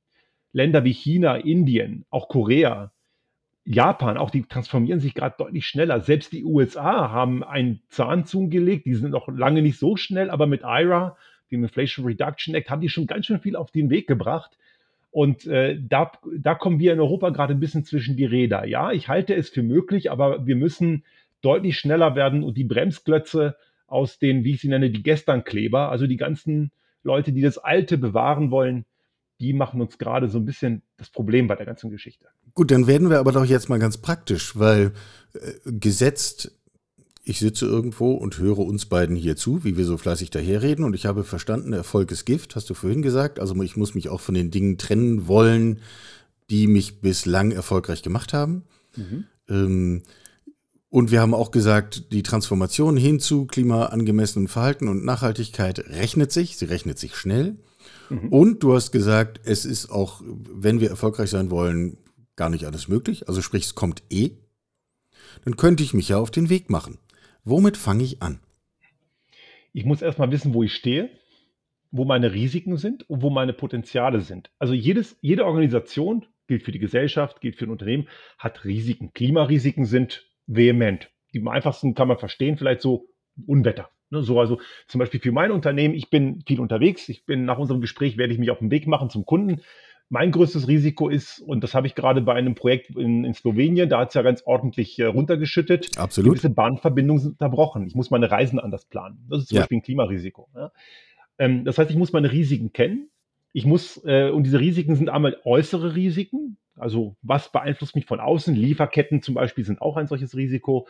S3: Länder wie China, Indien, auch Korea, Japan, auch die transformieren sich gerade deutlich schneller. Selbst die USA haben einen Zahn zugelegt, die sind noch lange nicht so schnell, aber mit IRA, dem Inflation Reduction Act, haben die schon ganz schön viel auf den Weg gebracht. Und äh, da, da kommen wir in Europa gerade ein bisschen zwischen die Räder. Ja, ich halte es für möglich, aber wir müssen deutlich schneller werden und die Bremsklötze aus den, wie ich sie nenne, die Gesternkleber, also die ganzen Leute, die das Alte bewahren wollen, die machen uns gerade so ein bisschen das Problem bei der ganzen Geschichte.
S2: Gut, dann werden wir aber doch jetzt mal ganz praktisch, weil äh, gesetzt, ich sitze irgendwo und höre uns beiden hier zu, wie wir so fleißig daherreden und ich habe verstanden, Erfolg ist Gift, hast du vorhin gesagt. Also ich muss mich auch von den Dingen trennen wollen, die mich bislang erfolgreich gemacht haben. Mhm. Ähm, und wir haben auch gesagt, die Transformation hin zu klimaangemessenem Verhalten und Nachhaltigkeit rechnet sich, sie rechnet sich schnell. Mhm. Und du hast gesagt, es ist auch, wenn wir erfolgreich sein wollen, gar nicht alles möglich. Also sprich, es kommt eh. Dann könnte ich mich ja auf den Weg machen. Womit fange ich an?
S3: Ich muss erstmal wissen, wo ich stehe, wo meine Risiken sind und wo meine Potenziale sind. Also jedes, jede Organisation, gilt für die Gesellschaft, gilt für ein Unternehmen, hat Risiken. Klimarisiken sind vehement. Die am einfachsten kann man verstehen, vielleicht so Unwetter. Ne, so also zum Beispiel für mein Unternehmen, ich bin viel unterwegs. Ich bin nach unserem Gespräch werde ich mich auf den Weg machen zum Kunden. Mein größtes Risiko ist, und das habe ich gerade bei einem Projekt in, in Slowenien, da hat es ja ganz ordentlich äh, runtergeschüttet.
S2: Absolut.
S3: Gewisse Bahnverbindungen sind unterbrochen. Ich muss meine Reisen anders planen. Das ist zum
S2: Ja.
S3: Beispiel ein Klimarisiko. Ja. Ähm, das heißt, ich muss meine Risiken kennen. Ich muss, äh, und diese Risiken sind einmal äußere Risiken. Also, was beeinflusst mich von außen? Lieferketten zum Beispiel sind auch ein solches Risiko.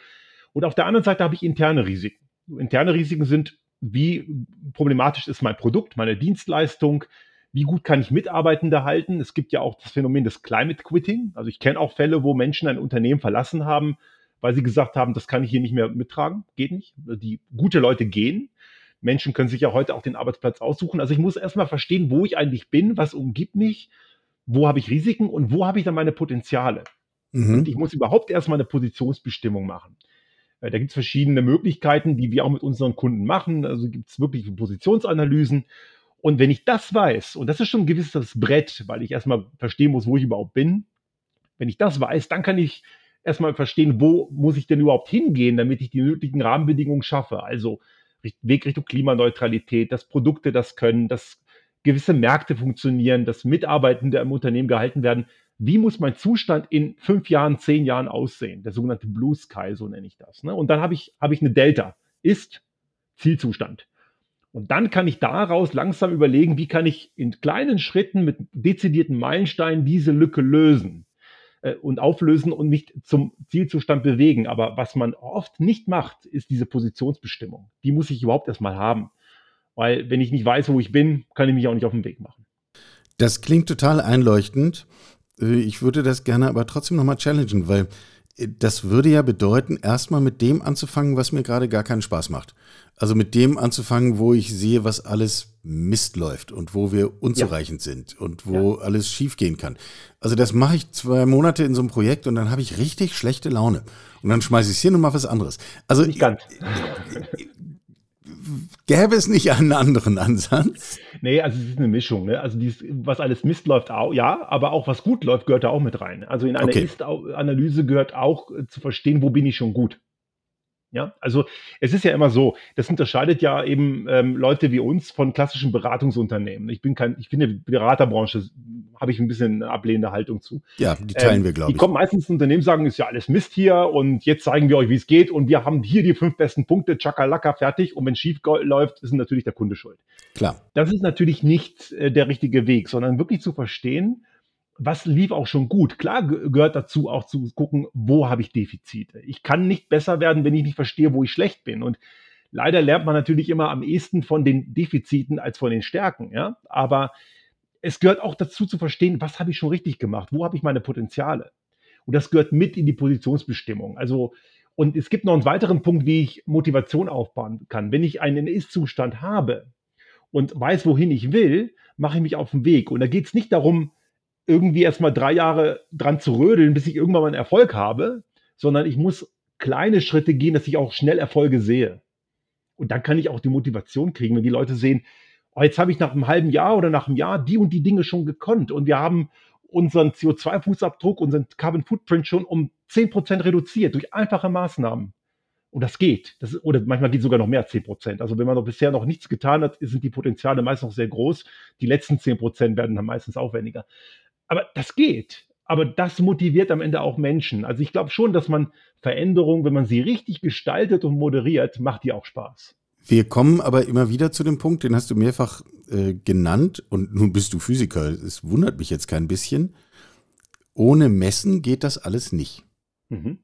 S3: Und auf der anderen Seite habe ich interne Risiken. Interne Risiken sind, wie problematisch ist mein Produkt, meine Dienstleistung, wie gut kann ich Mitarbeitende halten. Es gibt ja auch das Phänomen des Climate Quitting. Also ich kenne auch Fälle, wo Menschen ein Unternehmen verlassen haben, weil sie gesagt haben, das kann ich hier nicht mehr mittragen, geht nicht. Die gute Leute gehen. Menschen können sich ja heute auch den Arbeitsplatz aussuchen. Also ich muss erstmal verstehen, wo ich eigentlich bin, was umgibt mich, wo habe ich Risiken und wo habe ich dann meine Potenziale.
S2: Mhm.
S3: Und ich muss überhaupt erstmal eine Positionsbestimmung machen. Äh, Da gibt es verschiedene Möglichkeiten, die wir auch mit unseren Kunden machen. Also gibt es wirklich Positionsanalysen. Und wenn ich das weiß, und das ist schon ein gewisses Brett, weil ich erstmal verstehen muss, wo ich überhaupt bin, wenn ich das weiß, dann kann ich erstmal verstehen, wo muss ich denn überhaupt hingehen, damit ich die nötigen Rahmenbedingungen schaffe. Also Weg Richtung Klimaneutralität, dass Produkte das können, dass gewisse Märkte funktionieren, dass Mitarbeitende im Unternehmen gehalten werden. Wie muss mein Zustand in fünf Jahren, zehn Jahren aussehen? Der sogenannte Blue Sky, so nenne ich das. Ne? Und dann habe ich, habe ich eine Delta. Ist Zielzustand. Und dann kann ich daraus langsam überlegen, wie kann ich in kleinen Schritten mit dezidierten Meilensteinen diese Lücke lösen äh, und auflösen und mich zum Zielzustand bewegen. Aber was man oft nicht macht, ist diese Positionsbestimmung. Die muss ich überhaupt erstmal haben. Weil wenn ich nicht weiß, wo ich bin, kann ich mich auch nicht auf den Weg machen.
S2: Das klingt total einleuchtend. Äh, Ich würde das gerne aber trotzdem nochmal challengen, weil äh, das würde ja bedeuten, erstmal mit dem anzufangen, was mir gerade gar keinen Spaß macht. Also mit dem anzufangen, wo ich sehe, was alles Mist läuft und wo wir unzureichend sind und wo alles schiefgehen kann. Also das mache ich zwei Monate in so einem Projekt und dann habe ich richtig schlechte Laune. Und dann schmeiße ich es hin und mache was anderes. Also
S3: Nicht ganz.
S2: Gäbe es nicht einen anderen Ansatz?
S3: Nee, also es ist eine Mischung. Ne? Also dies, was alles Mist läuft, auch, ja, aber auch was gut läuft, gehört da auch mit rein. Also in einer
S2: Okay.
S3: Ist-Analyse gehört auch äh, zu verstehen, wo bin ich schon gut. Ja, also es ist ja immer so, das unterscheidet ja eben ähm, Leute wie uns von klassischen Beratungsunternehmen. Ich bin kein, ich finde, Beraterbranche habe ich ein bisschen eine ablehnende Haltung zu.
S2: Ja, die teilen
S3: Ähm,
S2: wir, glaube
S3: Die
S2: ich.
S3: kommen meistens ins Unternehmen, sagen, ist ja alles Mist hier und jetzt zeigen wir euch, wie es geht und wir haben hier die fünf besten Punkte, Chakalaka, fertig und wenn es schief läuft, ist natürlich der Kunde schuld.
S2: Klar.
S3: Das ist natürlich nicht äh, der richtige Weg, sondern wirklich zu verstehen, was lief auch schon gut. Klar ge- gehört dazu auch zu gucken, wo habe ich Defizite. Ich kann nicht besser werden, wenn ich nicht verstehe, wo ich schlecht bin. Und leider lernt man natürlich immer am ehesten von den Defiziten als von den Stärken. Ja? Aber es gehört auch dazu zu verstehen, was habe ich schon richtig gemacht, wo habe ich meine Potenziale. Und das gehört mit in die Positionsbestimmung. Also, und es gibt noch einen weiteren Punkt, wie ich Motivation aufbauen kann. Wenn ich einen Ist-Zustand habe und weiß, wohin ich will, mache ich mich auf den Weg. Und da geht es nicht darum, irgendwie erstmal drei Jahre dran zu rödeln, bis ich irgendwann mal einen Erfolg habe, sondern ich muss kleine Schritte gehen, dass ich auch schnell Erfolge sehe. Und dann kann ich auch die Motivation kriegen, wenn die Leute sehen, oh, jetzt habe ich nach einem halben Jahr oder nach einem Jahr die und die Dinge schon gekonnt und wir haben unseren CO2-Fußabdruck, unseren Carbon Footprint schon um 10% reduziert durch einfache Maßnahmen. Und das geht. Das ist, oder manchmal geht sogar noch mehr als 10%. Also wenn man noch bisher noch nichts getan hat, sind die Potenziale meist noch sehr groß. Die letzten 10% werden dann meistens aufwendiger. Aber das geht. Aber das motiviert am Ende auch Menschen. Also ich glaube schon, dass man Veränderungen, wenn man sie richtig gestaltet und moderiert, macht die auch Spaß.
S2: Wir kommen aber immer wieder zu dem Punkt, den hast du mehrfach äh, genannt und nun bist du Physiker, es wundert mich jetzt kein bisschen. Ohne Messen geht das alles nicht.
S3: Mhm.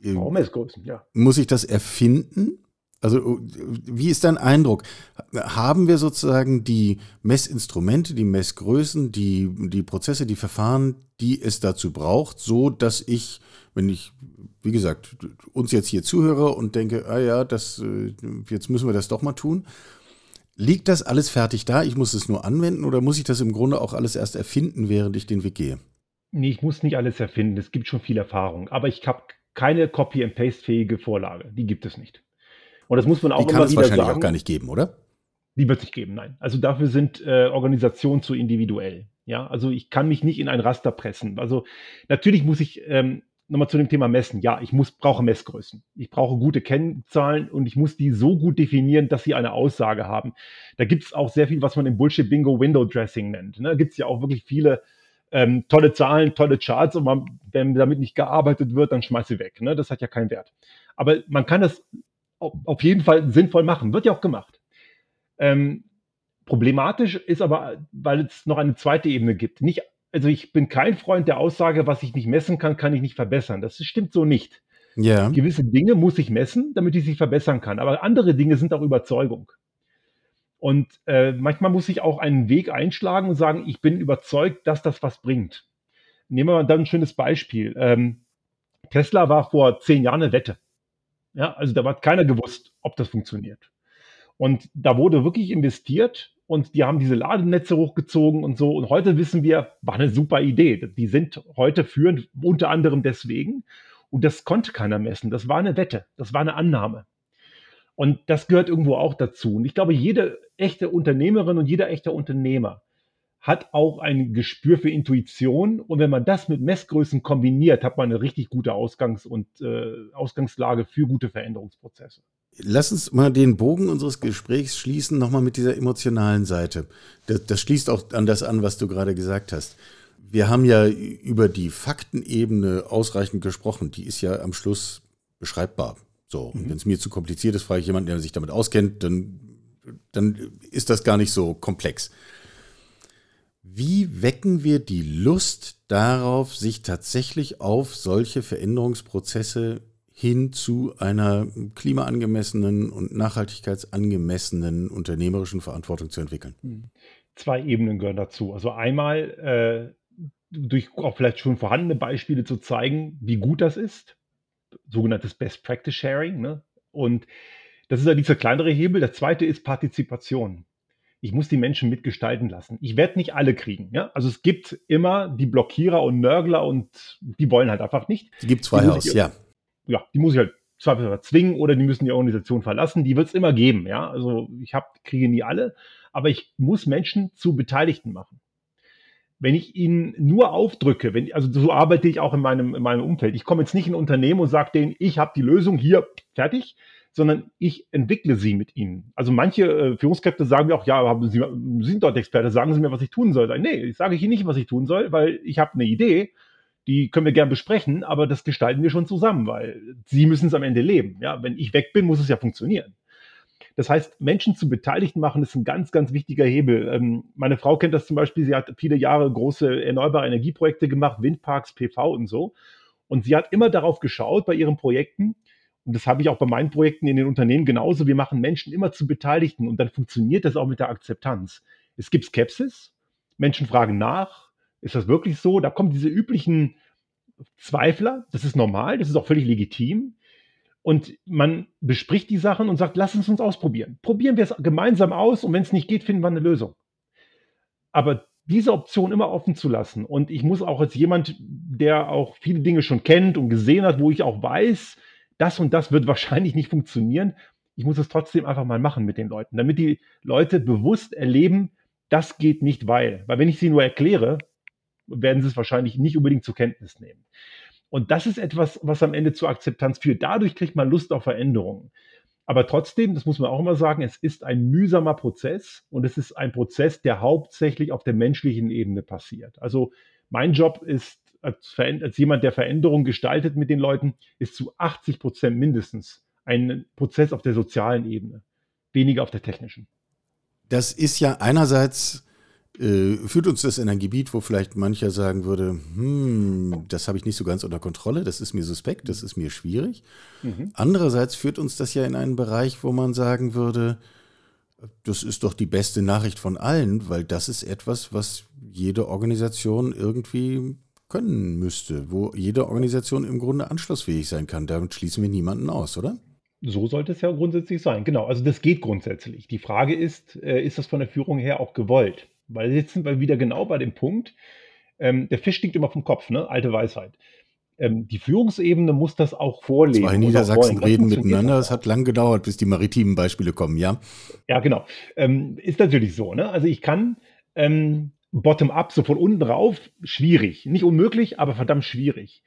S2: Äh,
S3: Messgrößen, ja.
S2: Muss ich das erfinden? Also wie ist dein Eindruck? Haben wir sozusagen die Messinstrumente, die Messgrößen, die, die Prozesse, die Verfahren, die es dazu braucht, so dass ich, wenn ich, wie gesagt, uns jetzt hier zuhöre und denke, ah ja, das, äh, jetzt müssen wir das doch mal tun. Liegt das alles fertig da? Ich muss es nur anwenden oder muss ich das im Grunde auch alles erst erfinden, während ich den Weg gehe?
S3: Nee, ich muss nicht alles erfinden. Es gibt schon viel Erfahrung. Aber ich habe keine Copy-and-Paste-fähige Vorlage. Die gibt es nicht. Und das muss man auch
S2: Die kann
S3: immer
S2: es
S3: wieder
S2: wahrscheinlich
S3: sagen.
S2: auch gar nicht geben, oder?
S3: Die wird es nicht geben, nein. Also dafür sind äh, Organisationen zu individuell. Ja, also ich kann mich nicht in ein Raster pressen. Also natürlich muss ich ähm, nochmal zu dem Thema Messen. Ja, ich muss, brauche Messgrößen. Ich brauche gute Kennzahlen und ich muss die so gut definieren, dass sie eine Aussage haben. Da gibt es auch sehr viel, was man im Bullshit-Bingo Window Dressing nennt. Ne? Da gibt es ja auch wirklich viele ähm, tolle Zahlen, tolle Charts und man, wenn damit nicht gearbeitet wird, dann schmeiß sie weg. Ne? Das hat ja keinen Wert. Aber man kann das auf jeden Fall sinnvoll machen. Wird ja auch gemacht. Ähm, problematisch ist aber, weil es noch eine zweite Ebene gibt. Nicht also ich bin kein Freund der Aussage, was ich nicht messen kann, kann ich nicht verbessern. Das stimmt so nicht. Ja. Gewisse Dinge muss ich messen, damit ich sie verbessern kann. Aber andere Dinge sind auch Überzeugung. Und äh, manchmal muss ich auch einen Weg einschlagen und sagen, ich bin überzeugt, dass das was bringt. Nehmen wir mal dann ein schönes Beispiel. Ähm, Tesla war vor zehn Jahren eine Wette. Ja, also da hat keiner gewusst, ob das funktioniert. Und da wurde wirklich investiert und die haben diese Ladenetze hochgezogen und so. Und heute wissen wir, war eine super Idee. Die sind heute führend, unter anderem deswegen. Und das konnte keiner messen. Das war eine Wette. Das war eine Annahme. Und das gehört irgendwo auch dazu. Und ich glaube, jede echte Unternehmerin und jeder echte Unternehmer hat auch ein Gespür für Intuition. Und wenn man das mit Messgrößen kombiniert, hat man eine richtig gute Ausgangs- und äh, Ausgangslage für gute Veränderungsprozesse.
S2: Lass uns mal den Bogen unseres Gesprächs schließen, nochmal mit dieser emotionalen Seite. Das, das schließt auch an das an, was du gerade gesagt hast. Wir haben ja über die Faktenebene ausreichend gesprochen. Die ist ja am Schluss beschreibbar. So, mhm. wenn es mir zu kompliziert ist, frage ich jemanden, der sich damit auskennt, dann, dann ist das gar nicht so komplex. Wie wecken wir die Lust darauf, sich tatsächlich auf solche Veränderungsprozesse hin zu einer klimaangemessenen und nachhaltigkeitsangemessenen unternehmerischen Verantwortung zu entwickeln? Hm.
S3: Zwei Ebenen gehören dazu. Also einmal äh, durch auch vielleicht schon vorhandene Beispiele zu zeigen, wie gut das ist, sogenanntes Best Practice Sharing. Ne? Und das ist ja dieser kleinere Hebel. Der zweite ist Partizipation. Ich muss die Menschen mitgestalten lassen. Ich werde nicht alle kriegen. Ja? Also es gibt immer die Blockierer und Nörgler und die wollen halt einfach nicht.
S2: Es gibt zwei aus, ja
S3: ja, die muss ich halt zwar zwingen oder die müssen die Organisation verlassen. Die wird es immer geben, ja. Also ich hab, kriege nie alle, aber ich muss Menschen zu Beteiligten machen. Wenn ich ihnen nur aufdrücke, wenn, also so arbeite ich auch in meinem, in meinem Umfeld. Ich komme jetzt nicht in ein Unternehmen und sage denen, ich habe die Lösung hier fertig, sondern ich entwickle sie mit ihnen. Also manche äh, Führungskräfte sagen mir auch, ja, haben sie, sind dort Experte, sagen Sie mir, was ich tun soll. Nee, ich sage Ihnen nicht, was ich tun soll, weil ich habe eine Idee die können wir gern besprechen, aber das gestalten wir schon zusammen, weil sie müssen es am Ende leben. Ja, wenn ich weg bin, muss es ja funktionieren. Das heißt, Menschen zu Beteiligten machen, ist ein ganz, ganz wichtiger Hebel. Ähm, meine Frau kennt das zum Beispiel, sie hat viele Jahre große erneuerbare Energieprojekte gemacht, Windparks, PV und so. Und sie hat immer darauf geschaut bei ihren Projekten, und das habe ich auch bei meinen Projekten in den Unternehmen genauso, wir machen Menschen immer zu Beteiligten und dann funktioniert das auch mit der Akzeptanz. Es gibt Skepsis, Menschen fragen nach, ist das wirklich so? Da kommen diese üblichen Zweifler. Das ist normal, das ist auch völlig legitim. Und man bespricht die Sachen und sagt, lass uns uns ausprobieren. Probieren wir es gemeinsam aus und wenn es nicht geht, finden wir eine Lösung. Aber diese Option immer offen zu lassen. Und ich muss auch als jemand, der auch viele Dinge schon kennt und gesehen hat, wo ich auch weiß, das und das wird wahrscheinlich nicht funktionieren. Ich muss es trotzdem einfach mal machen mit den Leuten, damit die Leute bewusst erleben, das geht nicht, weil. Weil wenn ich sie nur erkläre, werden sie es wahrscheinlich nicht unbedingt zur Kenntnis nehmen. Und das ist etwas, was am Ende zur Akzeptanz führt. Dadurch kriegt man Lust auf Veränderungen. Aber trotzdem, das muss man auch immer sagen, es ist ein mühsamer Prozess und es ist ein Prozess, der hauptsächlich auf der menschlichen Ebene passiert. Also mein Job ist als, als jemand, der Veränderungen gestaltet mit den Leuten, ist zu 80 Prozent mindestens ein Prozess auf der sozialen Ebene, weniger auf der technischen.
S2: Das ist ja einerseits äh, führt uns das in ein Gebiet, wo vielleicht mancher sagen würde, hm, das habe ich nicht so ganz unter Kontrolle, das ist mir suspekt, das ist mir schwierig. Mhm. Andererseits führt uns das ja in einen Bereich, wo man sagen würde, das ist doch die beste Nachricht von allen, weil das ist etwas, was jede Organisation irgendwie können müsste, wo jede Organisation im Grunde anschlussfähig sein kann. Damit schließen wir niemanden aus, oder?
S3: So sollte es ja grundsätzlich sein. Genau, also das geht grundsätzlich. Die Frage ist, äh, ist das von der Führung her auch gewollt? Weil jetzt sind wir wieder genau bei dem Punkt, ähm, der Fisch stinkt immer vom Kopf, ne? alte Weisheit. Ähm, die Führungsebene muss das auch vorlegen.
S2: Zwei Niedersachsen reden miteinander. Es hat lang gedauert, bis die maritimen Beispiele kommen, ja?
S3: Ja, genau. Ähm, ist natürlich so. Ne? Also ich kann ähm, bottom-up, so von unten rauf, schwierig. Nicht unmöglich, aber verdammt schwierig.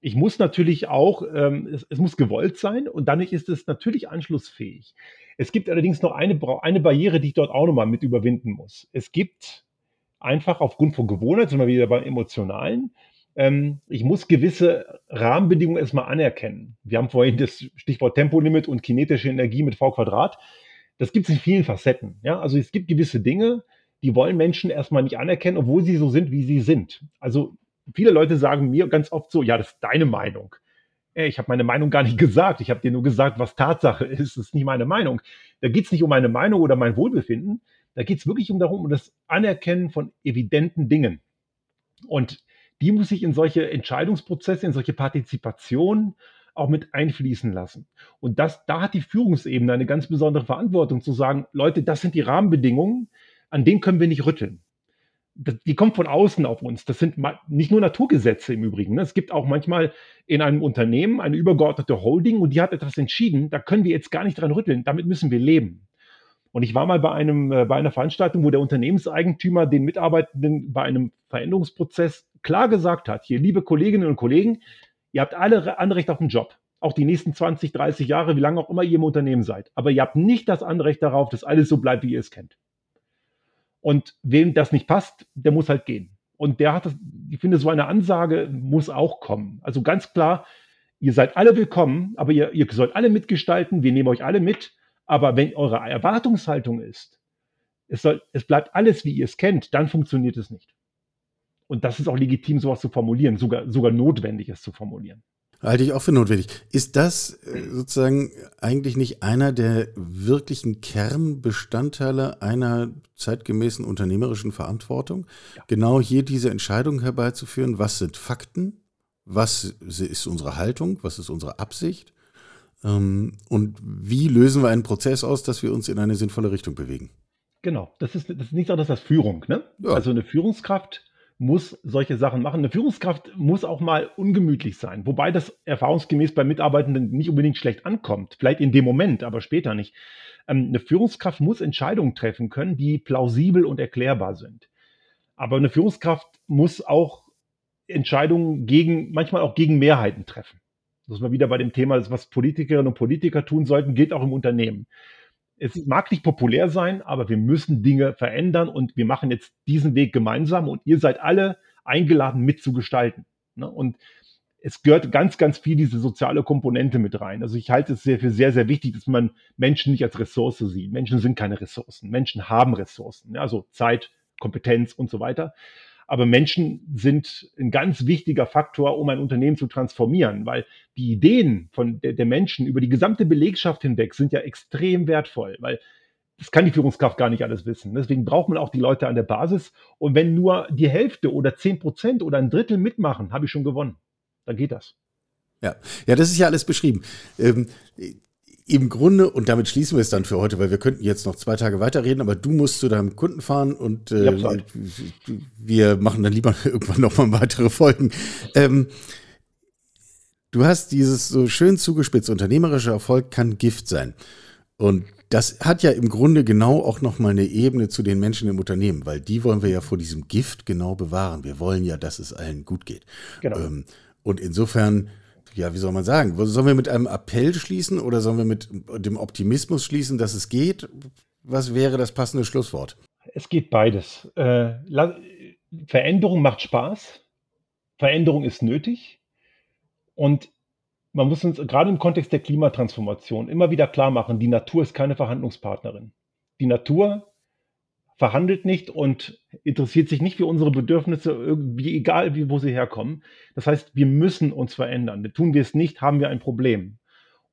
S3: Ich muss natürlich auch, ähm, es, es, muss gewollt sein und dann ist es natürlich anschlussfähig. Es gibt allerdings noch eine, eine Barriere, die ich dort auch nochmal mit überwinden muss. Es gibt einfach aufgrund von Gewohnheit, sind wir wieder beim Emotionalen, ähm, ich muss gewisse Rahmenbedingungen erstmal anerkennen. Wir haben vorhin das Stichwort Tempolimit und kinetische Energie mit V Quadrat. Das gibt es in vielen Facetten. Ja? Also es gibt gewisse Dinge, die wollen Menschen erstmal nicht anerkennen, obwohl sie so sind, wie sie sind. Also viele Leute sagen mir ganz oft so, ja, das ist deine Meinung. Ich habe meine Meinung gar nicht gesagt. Ich habe dir nur gesagt, was Tatsache ist. Das ist nicht meine Meinung. Da geht es nicht um meine Meinung oder mein Wohlbefinden. Da geht es wirklich um darum, um das Anerkennen von evidenten Dingen. Und die muss ich in solche Entscheidungsprozesse, in solche Partizipation auch mit einfließen lassen. Und das, da hat die Führungsebene eine ganz besondere Verantwortung zu sagen, Leute, das sind die Rahmenbedingungen, an denen können wir nicht rütteln die kommt von außen auf uns. Das sind nicht nur Naturgesetze im Übrigen. Ne? Es gibt auch manchmal in einem Unternehmen eine übergeordnete Holding und die hat etwas entschieden. Da können wir jetzt gar nicht dran rütteln. Damit müssen wir leben. Und ich war mal bei einem, äh, bei einer Veranstaltung, wo der Unternehmenseigentümer den Mitarbeitenden bei einem Veränderungsprozess klar gesagt hat, hier, liebe Kolleginnen und Kollegen, ihr habt alle Anrecht auf einen Job. Auch die nächsten 20, 30 Jahre, wie lange auch immer ihr im Unternehmen seid. Aber ihr habt nicht das Anrecht darauf, dass alles so bleibt, wie ihr es kennt. Und wem das nicht passt, der muss halt gehen. Und der hat das, ich finde, so eine Ansage muss auch kommen. Also ganz klar, ihr seid alle willkommen, aber ihr, ihr sollt alle mitgestalten, wir nehmen euch alle mit. Aber wenn eure Erwartungshaltung ist, es, soll, es bleibt alles, wie ihr es kennt, dann funktioniert es nicht. Und das ist auch legitim, sowas zu formulieren, sogar, sogar notwendig, es zu formulieren.
S2: Halte ich auch für notwendig. Ist das äh, sozusagen eigentlich nicht einer der wirklichen Kernbestandteile einer zeitgemäßen unternehmerischen Verantwortung? Ja. Genau hier diese Entscheidung herbeizuführen, was sind Fakten, was ist unsere Haltung, was ist unsere Absicht ähm, und wie lösen wir einen Prozess aus, dass wir uns in eine sinnvolle Richtung bewegen?
S3: Genau, das ist, das ist nichts anderes als Führung. Ne? Ja. Also eine Führungskraft muss solche Sachen machen. Eine Führungskraft muss auch mal ungemütlich sein, wobei das erfahrungsgemäß bei Mitarbeitenden nicht unbedingt schlecht ankommt. Vielleicht in dem Moment, aber später nicht. Ähm, eine Führungskraft muss Entscheidungen treffen können, die plausibel und erklärbar sind. Aber eine Führungskraft muss auch Entscheidungen gegen, manchmal auch gegen Mehrheiten treffen. Das ist mal wieder bei dem Thema, was Politikerinnen und Politiker tun sollten, gilt auch im Unternehmen es mag nicht populär sein, aber wir müssen Dinge verändern und wir machen jetzt diesen Weg gemeinsam und ihr seid alle eingeladen mitzugestalten. Ne? Und es gehört ganz, ganz viel diese soziale Komponente mit rein. Also ich halte es sehr für sehr, sehr wichtig, dass man Menschen nicht als Ressource sieht. Menschen sind keine Ressourcen. Menschen haben Ressourcen, also Zeit, Kompetenz und so weiter. Aber Menschen sind ein ganz wichtiger Faktor, um ein Unternehmen zu transformieren, weil die Ideen von der, der Menschen über die gesamte Belegschaft hinweg sind ja extrem wertvoll, weil das kann die Führungskraft gar nicht alles wissen. Deswegen braucht man auch die Leute an der Basis. Und wenn nur die Hälfte oder zehn Prozent oder ein Drittel mitmachen, habe ich schon gewonnen. Dann geht das.
S2: Ja, ja, das ist ja alles beschrieben. Ähm, im Grunde, und damit schließen wir es dann für heute, weil wir könnten jetzt noch zwei Tage weiterreden, aber du musst zu deinem Kunden fahren und äh, wir machen dann lieber irgendwann nochmal weitere Folgen. Ähm, du hast dieses so schön zugespitzt, unternehmerischer Erfolg kann Gift sein. Und das hat ja im Grunde genau auch nochmal eine Ebene zu den Menschen im Unternehmen, weil die wollen wir ja vor diesem Gift genau bewahren. Wir wollen ja, dass es allen gut geht. Genau. Ähm, und insofern ja, wie soll man sagen? Sollen wir mit einem Appell schließen oder sollen wir mit dem Optimismus schließen, dass es geht? Was wäre das passende Schlusswort?
S3: Es geht beides. Äh, Veränderung macht Spaß. Veränderung ist nötig. Und man muss uns gerade im Kontext der Klimatransformation immer wieder klar machen, die Natur ist keine Verhandlungspartnerin. Die Natur verhandelt nicht und interessiert sich nicht für unsere Bedürfnisse, irgendwie egal wie, wo sie herkommen. Das heißt, wir müssen uns verändern. Tun wir es nicht, haben wir ein Problem.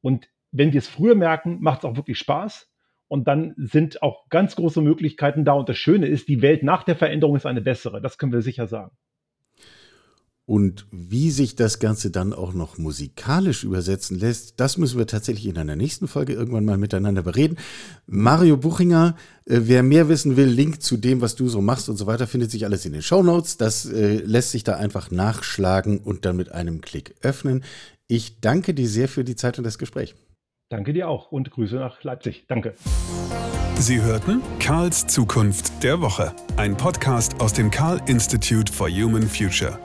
S3: Und wenn wir es früher merken, macht es auch wirklich Spaß. Und dann sind auch ganz große Möglichkeiten da. Und das Schöne ist, die Welt nach der Veränderung ist eine bessere. Das können wir sicher sagen.
S2: Und wie sich das Ganze dann auch noch musikalisch übersetzen lässt, das müssen wir tatsächlich in einer nächsten Folge irgendwann mal miteinander bereden. Mario Buchinger, äh, wer mehr wissen will, Link zu dem, was du so machst und so weiter, findet sich alles in den Show Notes. Das äh, lässt sich da einfach nachschlagen und dann mit einem Klick öffnen. Ich danke dir sehr für die Zeit und das Gespräch.
S3: Danke dir auch und Grüße nach Leipzig. Danke.
S1: Sie hörten Karls Zukunft der Woche, ein Podcast aus dem Karl Institute for Human Future.